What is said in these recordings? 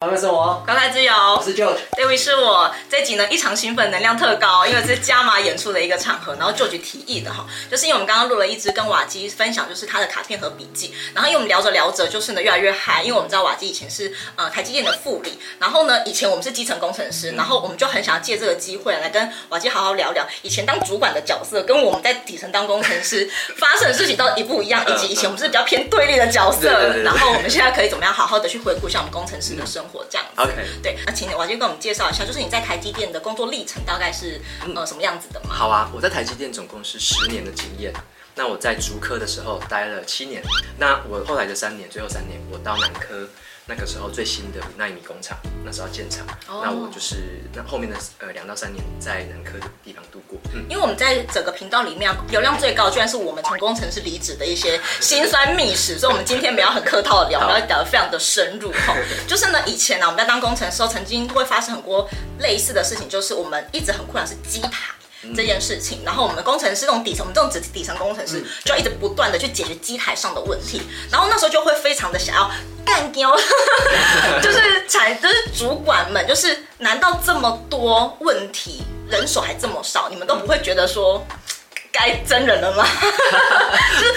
欢迎收我，高台之友，我是 George，这位是我。这集呢异常兴奋，能量特高，因为这是加码演出的一个场合，然后 George 提议的哈，就是因为我们刚刚录了一支跟瓦基分享，就是他的卡片和笔记，然后因为我们聊着聊着，就是呢越来越嗨，因为我们知道瓦基以前是呃台积电的副理，然后呢以前我们是基层工程师，然后我们就很想要借这个机会来跟瓦基好好聊聊以前当主管的角色，跟我们在底层当工程师 发生的事情到底一不一样，以及以前我们是比较偏对立的角色，然后我们现在可以怎么样好好的去回顾一下我们工程师的生活这样子。OK。对，那请瓦基跟我们介绍一下，就是你在台积电的工作历程大概是呃什么样子的吗？好啊，我在台积电总共是十年的经验。那我在竹科的时候待了七年，那我后来的三年，最后三年我到南科。那个时候最新的纳米工厂，那时候要建厂，oh. 那我就是那后面的呃两到三年在南科的地方度过。嗯，因为我们在整个频道里面流量最高，居然是我们从工程师离职的一些辛酸秘史，所以我们今天没有很客套的聊，我们要聊得非常的深入哈。就是呢，以前呢我们在当工程师时候，曾经会发生很多类似的事情，就是我们一直很困扰是机台。这件事情，然后我们的工程师这种底层，我们这种底底层工程师就要一直不断的去解决机台上的问题，然后那时候就会非常的想要干掉，就是产就是主管们，就是难道这么多问题，人手还这么少，你们都不会觉得说？该真人了吗？就 是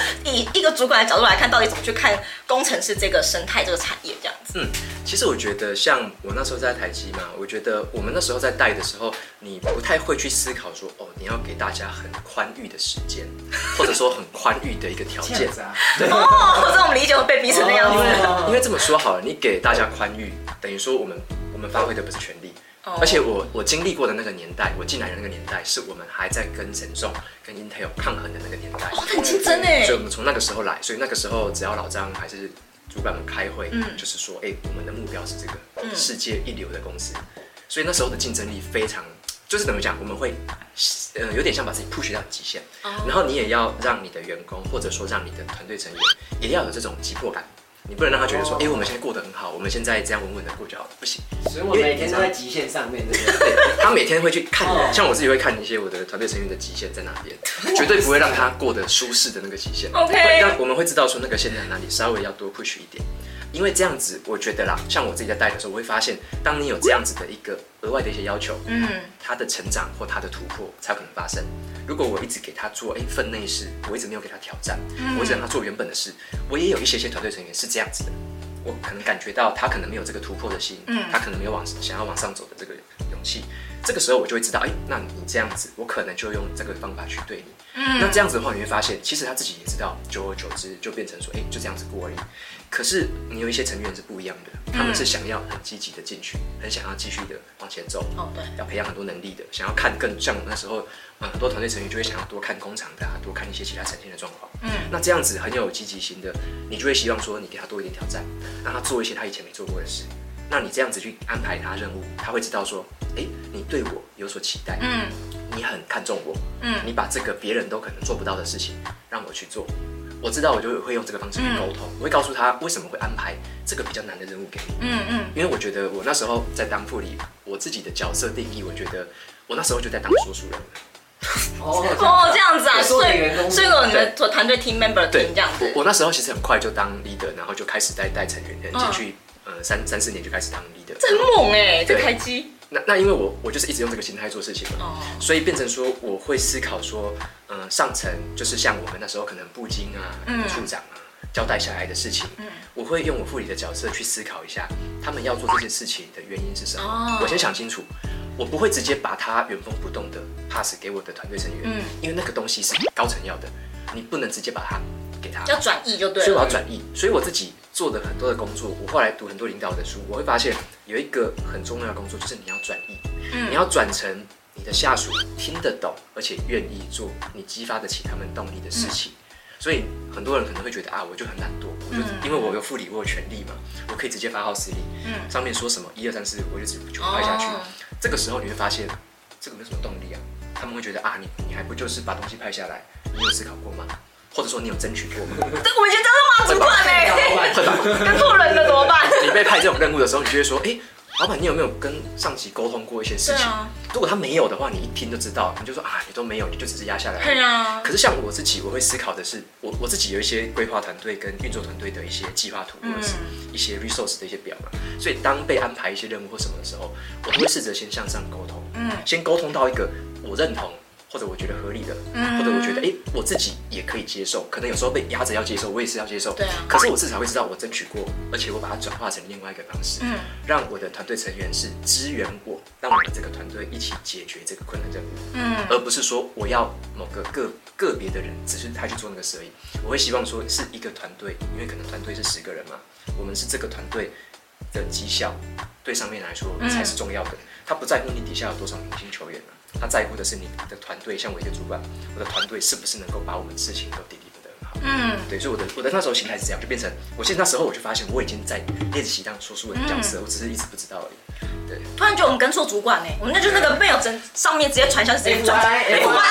主管的角度来看，到底怎么去看工程师这个生态、这个产业这样子？嗯，其实我觉得，像我那时候在台积嘛，我觉得我们那时候在带的时候，你不太会去思考说，哦，你要给大家很宽裕的时间，或者说很宽裕的一个条件。对哦，这种理解会被逼成那样子。哦、因为这么说好了，你给大家宽裕，等于说我们我们发挥的不是全力。而且我我经历过的那个年代，我进来的那个年代，是我们还在跟神送、跟 Intel 抗衡的那个年代，哦、很竞争哎。所以我们从那个时候来，所以那个时候只要老张还是主管们开会，嗯、就是说，哎、欸，我们的目标是这个世界一流的公司。嗯、所以那时候的竞争力非常，就是怎么讲，我们会呃有点像把自己 push 到极限，哦、然后你也要让你的员工或者说让你的团队成员也要有这种急迫感。你不能让他觉得说，哎、欸，我们现在过得很好，我们现在这样稳稳的过就好，不行。所以我每天都在极限上面，对不对？对，他每天会去看，像我自己会看一些我的团队成员的极限在哪边，绝对不会让他过得舒适的那个极限。OK，那我们会知道说那个线在哪里，稍微要多 push 一点。因为这样子，我觉得啦，像我自己在带的时候，我会发现，当你有这样子的一个额外的一些要求，嗯，他的成长或他的突破才有可能发生。如果我一直给他做哎分内事，我一直没有给他挑战，嗯、我一直让他做原本的事，我也有一些些团队成员是这样子的，我可能感觉到他可能没有这个突破的心，嗯，他可能没有往想要往上走的这个勇气。这个时候我就会知道，哎，那你这样子，我可能就用这个方法去对你。嗯，那这样子的话，你会发现，其实他自己也知道，久而久之就变成说，哎，就这样子过而已。可是你有一些成员是不一样的，他们是想要很积极的进去，很想要继续的往前走。哦，对，要培养很多能力的，想要看更像那时候，呃，很多团队成员就会想要多看工厂的啊，多看一些其他呈现的状况。嗯，那这样子很有积极性的，你就会希望说，你给他多一点挑战，让他做一些他以前没做过的事。那你这样子去安排他任务，他会知道说，哎，你对我有所期待，嗯，你很看重我，嗯，你把这个别人都可能做不到的事情让我去做，我知道我就会用这个方式去沟通，嗯，我会告诉他为什么会安排这个比较难的任务给你，嗯嗯，因为我觉得我那时候在当副理，我自己的角色定义，我觉得我那时候就在当说书人哦 哦，这样子啊，所以所以我你的团队 team member 对这样子，我我那时候其实很快就当 leader，然后就开始带带成员进去。呃，三三四年就开始当 leader，真猛哎！这台机。那那因为我我就是一直用这个心态做事情嘛，哦、所以变成说我会思考说，呃，上层就是像我们那时候可能部经啊、嗯、处长啊交代下来的事情，嗯、我会用我副理的角色去思考一下，他们要做这件事情的原因是什么。哦、我先想清楚，我不会直接把它原封不动的 pass 给我的团队成员，嗯、因为那个东西是高层要的，你不能直接把它要转译就对了。所以我要转译，所以我自己。做的很多的工作，我后来读很多领导的书，我会发现有一个很重要的工作，就是你要转译，嗯、你要转成你的下属听得懂，而且愿意做你激发得起他们动力的事情。嗯、所以很多人可能会觉得啊，我就很懒惰，我就、嗯、因为我有副理，我有权利嘛，我可以直接发号施令，嗯、上面说什么一二三四，我就直接就拍下去。哦、这个时候你会发现，这个没什么动力啊，他们会觉得啊，你你还不就是把东西拍下来，你有思考过吗？或者说你有争取过吗？这我觉得真 的骂主管哎，跟错人了怎么办？你被派这种任务的时候，你就会说，哎、欸，老板，你有没有跟上级沟通过一些事情？啊、如果他没有的话，你一听就知道，你就说啊，你都没有，你就只是压下来。对啊。可是像我自己，我会思考的是，我我自己有一些规划团队跟运作团队的一些计划图，或者是一些 resource 的一些表嘛。所以当被安排一些任务或什么的时候，我都会试着先向上沟通，嗯，先沟通到一个我认同。或者我觉得合理的，嗯、或者我觉得哎、欸，我自己也可以接受。可能有时候被压着要接受，我也是要接受。对啊。可是我至少会知道我争取过，而且我把它转化成另外一个方式，嗯，让我的团队成员是支援我，让我们这个团队一起解决这个困难任务，嗯，而不是说我要某个个个别的人，只是他去做那个事而已。我会希望说是一个团队，因为可能团队是十个人嘛，我们是这个团队的绩效，对上面来说才是重要的。他不在乎你底下有多少明星球员啊。他在乎的是你的团队，像我一个主管，我的团队是不是能够把我们事情都滴滴得很好？嗯，对，所以我的我的那时候心态是这样，就变成我现在那时候我就发现我已经在练习当说书人的角色，嗯、我只是一直不知道而已。对，突然觉得我们跟错主管呢，我们那就是那个没有真上面直接传销直接转 F Y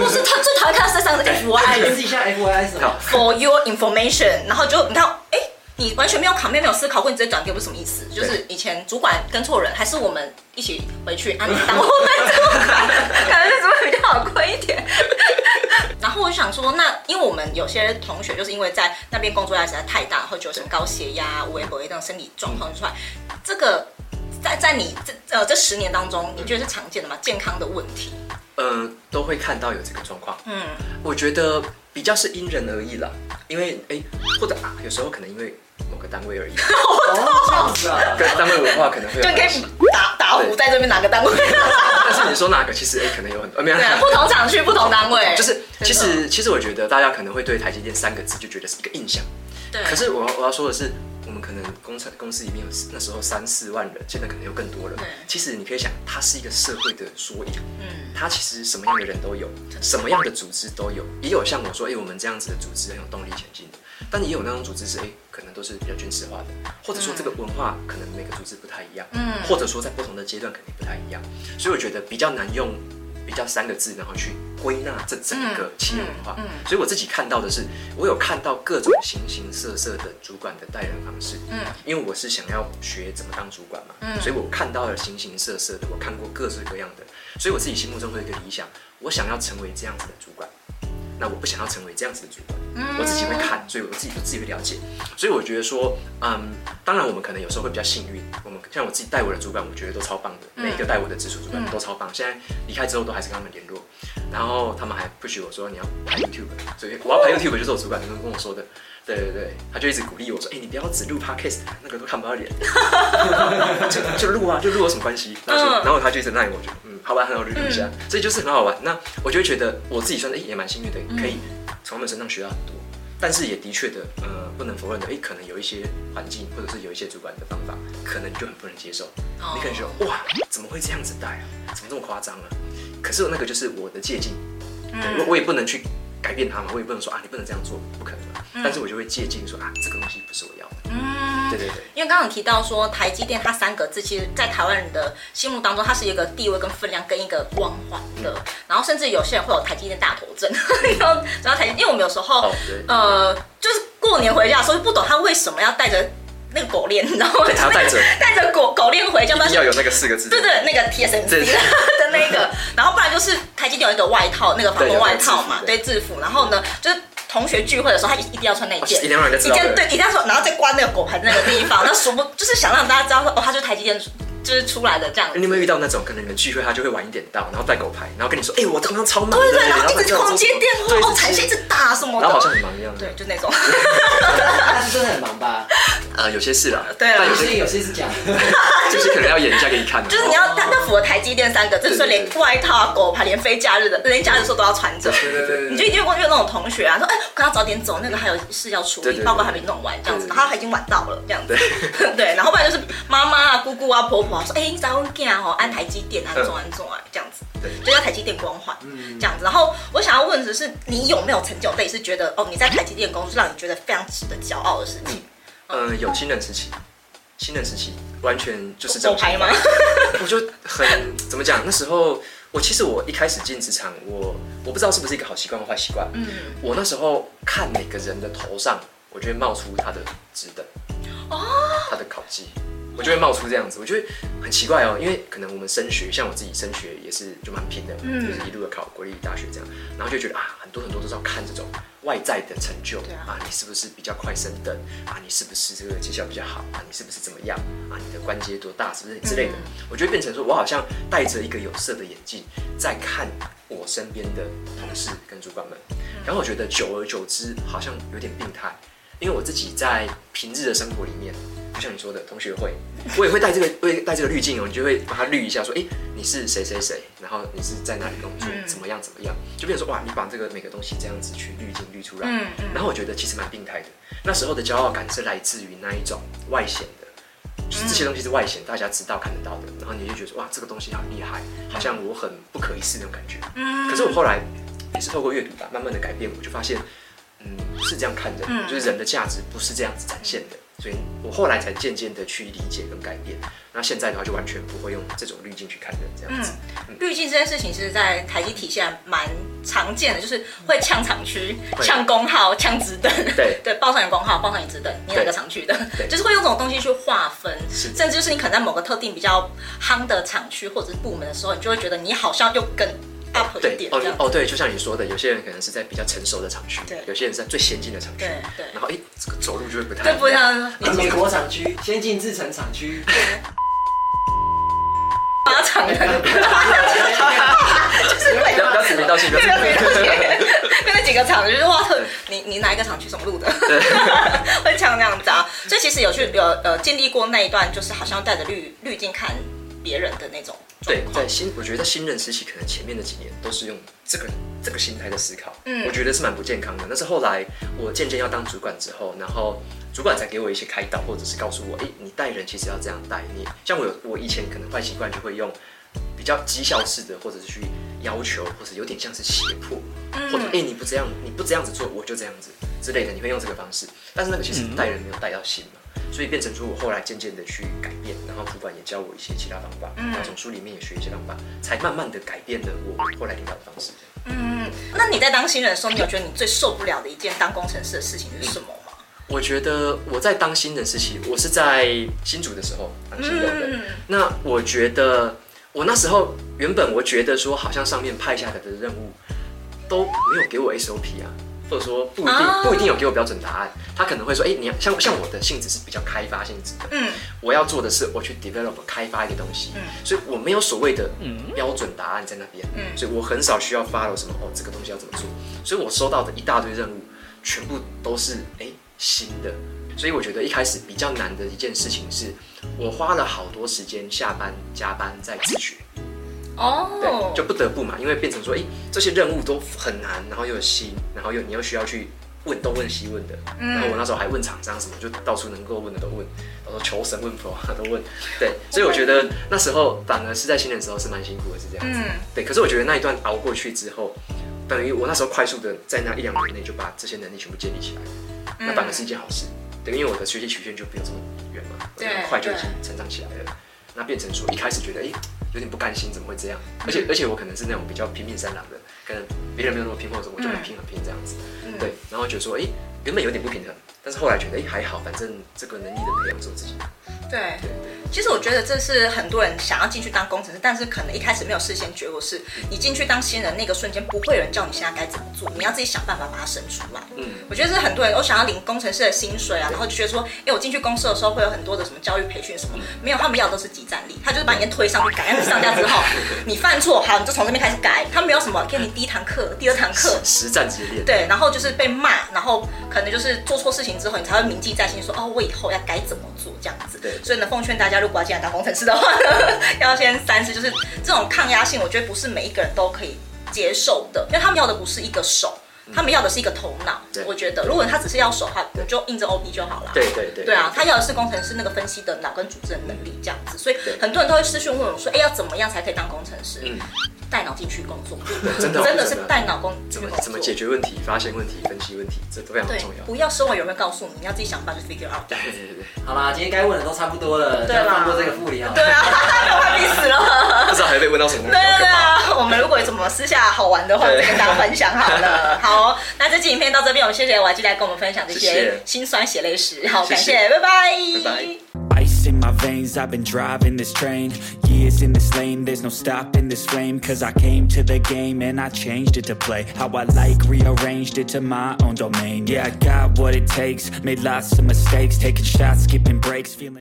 我是他最讨厌看到身上的 F Y 解释一下 F Y 什么？For your information，然后就你看，哎、欸。你完全没有考虑，没有思考过，你直接转给我是什么意思？就是以前主管跟错人，还是我们一起回去安当我们主管，感觉是不是比较好亏一点？然后我就想说，那因为我们有些同学就是因为在那边工作压力实在太大，然后就有什么高血压、微博这种身体状况出来，这个在在你这呃这十年当中，你觉得是常见的吗？健康的问题？嗯、呃，都会看到有这个状况。嗯，我觉得比较是因人而异了，因为哎，或者啊，有时候可能因为。某个单位而已，哦，这样子啊，跟单位文化可能会就可以打打虎在这边哪个单位，但是你说哪个，其实哎，可能有很多，没有，不同厂区不同单位，就是其实其实我觉得大家可能会对台积电三个字就觉得是一个印象，对，可是我我要说的是，我们可能工厂公司里面有那时候三四万人，现在可能有更多了，其实你可以想，它是一个社会的缩影，嗯，它其实什么样的人都有，什么样的组织都有，也有像我说，哎，我们这样子的组织很有动力前进的。但也有那种组织是，哎，可能都是比较军事化的，或者说这个文化可能每个组织不太一样，嗯，或者说在不同的阶段肯定不太一样，所以我觉得比较难用比较三个字，然后去归纳这整个企业文化。嗯，所以我自己看到的是，我有看到各种形形色色的主管的待人方式，嗯，因为我是想要学怎么当主管嘛，嗯，所以我看到了形形色色的，我看过各式各样的，所以我自己心目中会有一个理想，我想要成为这样子的主管。那我不想要成为这样子的主管，嗯、我自己会看，所以我自己我自己会了解，所以我觉得说，嗯，当然我们可能有时候会比较幸运，我们像我自己带我的主管，我觉得都超棒的，嗯、每一个带我的直属主管都超棒，嗯、现在离开之后都还是跟他们联络，然后他们还不许我说你要拍 YouTube，所以我要拍 YouTube 就是我主管跟跟我说的。对对对，他就一直鼓励我说：“哎、欸，你不要只录 podcast，那个都看不到脸，就就录啊，就录有什么关系？”然后，然后他就一直赖我就嗯，好吧，很好录一下，嗯、所以就是很好玩。那我就会觉得我自己算是也蛮幸运的，可以从他们身上学到很多。但是也的确的，呃，不能否认的，哎、欸，可能有一些环境或者是有一些主管的方法，可能你就很不能接受。哦、你可能觉得哇，怎么会这样子带啊？怎么这么夸张啊？可是那个就是我的借镜，对，我我也不能去。改变他嘛，我也不能说啊，你不能这样做，不可能。嗯、但是我就会借镜说啊，这个东西不是我要的。嗯，对对对。因为刚刚有提到说台积电，它三个字，其实在台湾人的心目当中，它是一个地位跟分量跟一个光环的。嗯、然后甚至有些人会有台积电大头症，然后然后台积，因为我们有时候、哦、呃，就是过年回家的时候就不懂他为什么要带着。那个狗链，你知道吗？对，他带着带着狗狗链回家，一定要有那个四个字。对对，那个 TSMC 的那个，然后不然就是台积电有一个外套，那个防风外套嘛，对制服。然后呢，就是同学聚会的时候，他一一定要穿那一件，一定要让人家知道。对，一定要说，然后再关那个狗牌那个地方，那数不就是想让大家知道说，哦，他就是台积电。就是出来的这样子。你有没有遇到那种可能你们聚会，他就会晚一点到，然后带狗牌，然后跟你说，哎，我刚刚超忙。对对，然后一直狂接电话，哦，产线一直打什么的。然后好像很忙一样。对，就那种。他是真的很忙吧？呃，有些事啦。对啊。但有些有些是假的。就是可能要演一下给你看。就是你要他他符合台积电三个，就是说连外套、狗牌，连非假日的，连假日的时候都要穿着。对对对。你就一定会遇到那种同学啊，说，哎，刚刚早点走，那个还有事要处理，报告还没弄完，这样子，他已经晚到了，这样子。对。然后不然就是妈妈啊、姑姑啊、婆婆啊说，哎，你早。哦，安台积电，安装安装啊，这样子，对，就叫台积电光环，嗯，这样子。然后我想要问的是，你有没有成就类是觉得哦，你在台积电工作让你觉得非常值得骄傲的事情？嗯，有新人时期，新人时期完全就是这种牌吗？我就很怎么讲？那时候我其实我一开始进职场，我我不知道是不是一个好习惯或坏习惯。嗯，我那时候看每个人的头上，我就会冒出他的职等哦，他的考绩。我就会冒出这样子，我觉得很奇怪哦，因为可能我们升学，像我自己升学也是就蛮拼的，嗯，就是一路的考国立大学这样，然后就觉得啊，很多很多都是要看这种外在的成就，对啊，啊，你是不是比较快升等啊？你是不是这个绩效比较好啊？你是不是怎么样啊？你的关节多大，是不是之类的？嗯、我觉得变成说我好像戴着一个有色的眼镜在看我身边的同事跟主管们，然后我觉得久而久之好像有点病态。因为我自己在平日的生活里面，就像你说的同学会，我也会带这个，会带这个滤镜哦，你就会把它滤一下，说，哎，你是谁谁谁，然后你是在哪里工作，怎么样怎么样，就变成说，哇，你把这个每个东西这样子去滤镜滤出来，嗯嗯，然后我觉得其实蛮病态的。那时候的骄傲感是来自于那一种外显的，就是这些东西是外显，大家知道看得到的，然后你就觉得说，哇，这个东西好厉害，好像我很不可一世那种感觉。可是我后来也是透过阅读吧，慢慢的改变，我就发现。嗯，是这样看人，嗯、就是人的价值不是这样子展现的，所以我后来才渐渐的去理解跟改变。那现在的话，就完全不会用这种滤镜去看人这样子。嗯，滤镜、嗯、这件事情，其实，在台积体现蛮常见的，就是会呛厂区、呛工号、呛职等。对 对，报上你工号，报上你职等，你哪个厂区的？对，就是会用这种东西去划分，是甚至就是你可能在某个特定比较夯的厂区或者是部门的时候，你就会觉得你好像又跟。对哦哦对，就像你说的，有些人可能是在比较成熟的厂区，对，有些人是在最先进的厂区，对对。然后哎，这个走路就会不太对，不一样。美国厂区、先进制程厂区，八厂的，就是不要指名道姓，不要指名道姓。那几个厂就是哇，你你哪一个厂区什么路的？会像那样子啊。所以其实有去有呃经历过那一段，就是好像带着滤滤镜看别人的那种。对，在新，我觉得在新人时期，可能前面的几年都是用这个这个心态在思考，嗯，我觉得是蛮不健康的。但是后来我渐渐要当主管之后，然后主管才给我一些开导，或者是告诉我，哎，你带人其实要这样带。你像我有，我以前可能坏习惯就会用比较绩效式的，或者是去要求，或者有点像是胁迫，嗯、或者哎你不这样，你不这样子做，我就这样子之类的，你会用这个方式。但是那个其实带人没有带到心嘛。所以变成说，我后来渐渐的去改变，然后主管也教我一些其他方法，然后从书里面也学一些方法，才慢慢的改变了我后来领导的方式。嗯，那你在当新人的时候，你有觉得你最受不了的一件当工程师的事情是什么吗？我觉得我在当新人时期，我是在新竹的时候当新人的。嗯、那我觉得我那时候原本我觉得说，好像上面派下来的任务都没有给我 SOP 啊。或者说不一定不一定有给我标准答案，他可能会说，哎，你要像像我的性质是比较开发性质的，嗯，我要做的是我去 develop 开发一个东西，嗯，所以我没有所谓的标准答案在那边，嗯，所以我很少需要 follow 什么哦，这个东西要怎么做，所以我收到的一大堆任务全部都是哎新的，所以我觉得一开始比较难的一件事情是，我花了好多时间下班加班在自学。哦，对，就不得不嘛，因为变成说，哎，这些任务都很难，然后又有新，然后又你又需要去问东问西问的，嗯、然后我那时候还问厂商什么，就到处能够问的都问，到时候求神问佛都问，对，所以我觉得那时候反而是在新人的时候是蛮辛苦的，是这样子，嗯、对。可是我觉得那一段熬过去之后，等于我那时候快速的在那一两年内就把这些能力全部建立起来，嗯、那反而是一件好事，对，因为我的学习曲线就不用这么远嘛，对，很快就已经成长起来了，那变成说一开始觉得，哎。有点不甘心，怎么会这样？而且而且我可能是那种比较拼命三郎的，可能别人没有那么拼，或者我就很拼很拼这样子，嗯、对。然后觉得说，哎，原本有点不平衡，但是后来觉得，哎，还好，反正这个能力的培养是我自己的。对对对。其实我觉得这是很多人想要进去当工程师，但是可能一开始没有事先觉悟，是你进去当新人那个瞬间，不会有人叫你现在该怎么做，你要自己想办法把它省出来。嗯，我觉得是很多人我想要领工程师的薪水啊，然后就觉得说，哎，我进去公司的时候会有很多的什么教育培训什么，没有，他们要的都是即战力，他就是把你先推上去改，让你上架之后，你犯错，好，你就从这边开始改，他没有什么给你第一堂课、第二堂课，实战直接练。对，然后就是被骂，然后可能就是做错事情之后，你才会铭记在心，说哦，我以后要该怎么做这样子。对，所以呢，奉劝大家，如果要进来当工程师。的话呢，要先三思，就是这种抗压性，我觉得不是每一个人都可以接受的，因为他们要的不是一个手，他们要的是一个头脑。我觉得，如果他只是要手的话，我就印着 OB 就好了。对对对。对啊，他要的是工程师那个分析的脑跟组织的能力这样子，所以很多人都会私讯问我说，哎，要怎么样才可以当工程师？嗯。带脑进去工作，真的真的是带脑工怎么怎么解决问题、发现问题、分析问题，这都非常重要。不要说我有没有告诉你，你要自己想办法去 figure out。对对对，好啦，今天该问的都差不多了，对，放过这个副理啊。对啊，快逼死了，不知道还被问到什么。对对啊，我们如果有什么私下好玩的话，再跟大家分享好了。好，那这期影片到这边，我们谢谢瓦基来跟我们分享这些心酸血泪史。好，感谢，拜拜。拜拜。Years in this lane, there's no stopping this flame. Cause I came to the game and I changed it to play. How I like, rearranged it to my own domain. Yeah, I got what it takes. Made lots of mistakes, taking shots, skipping breaks, feeling.